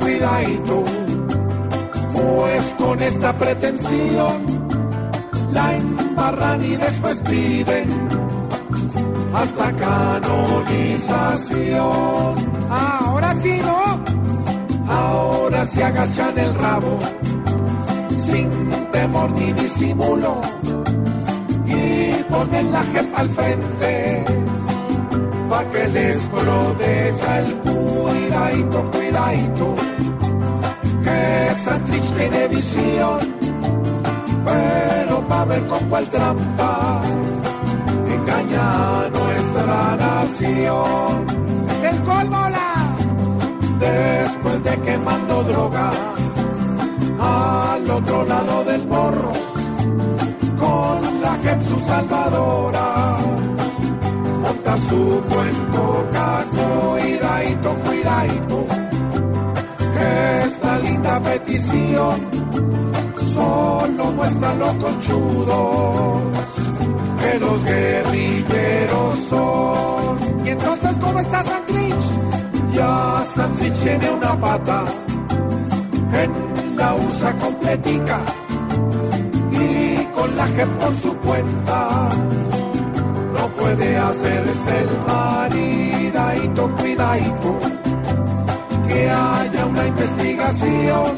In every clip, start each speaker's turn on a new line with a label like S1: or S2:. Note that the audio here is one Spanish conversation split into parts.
S1: cuidadito, pues con esta pretensión la embarran y después piden hasta canonización.
S2: Ahora sí, ¿no?
S1: Ahora se agachan el rabo, sin temor ni disimulo, y ponen la jepa al frente, pa' que les proteja el cuidadito, cuidadito, que Santrich tiene visión, pero pa' ver con cuál trampa engaña a nuestra nación.
S2: Es el colmo, la.
S1: Después de que mandó droga al otro lado del morro, su cuento, cuidadito, cuidadito, que esta linda petición solo muestra los conchudos que los guerrilleros son.
S2: ¿Y entonces cómo está Santrich?
S1: Ya Santrich tiene una pata en la usa completica y con la G por su cuenta hacerse el maridadito, cuidadito que haya una investigación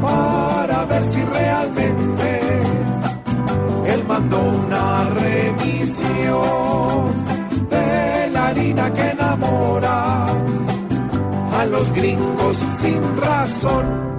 S1: para ver si realmente él mandó una remisión de la harina que enamora a los gringos sin razón.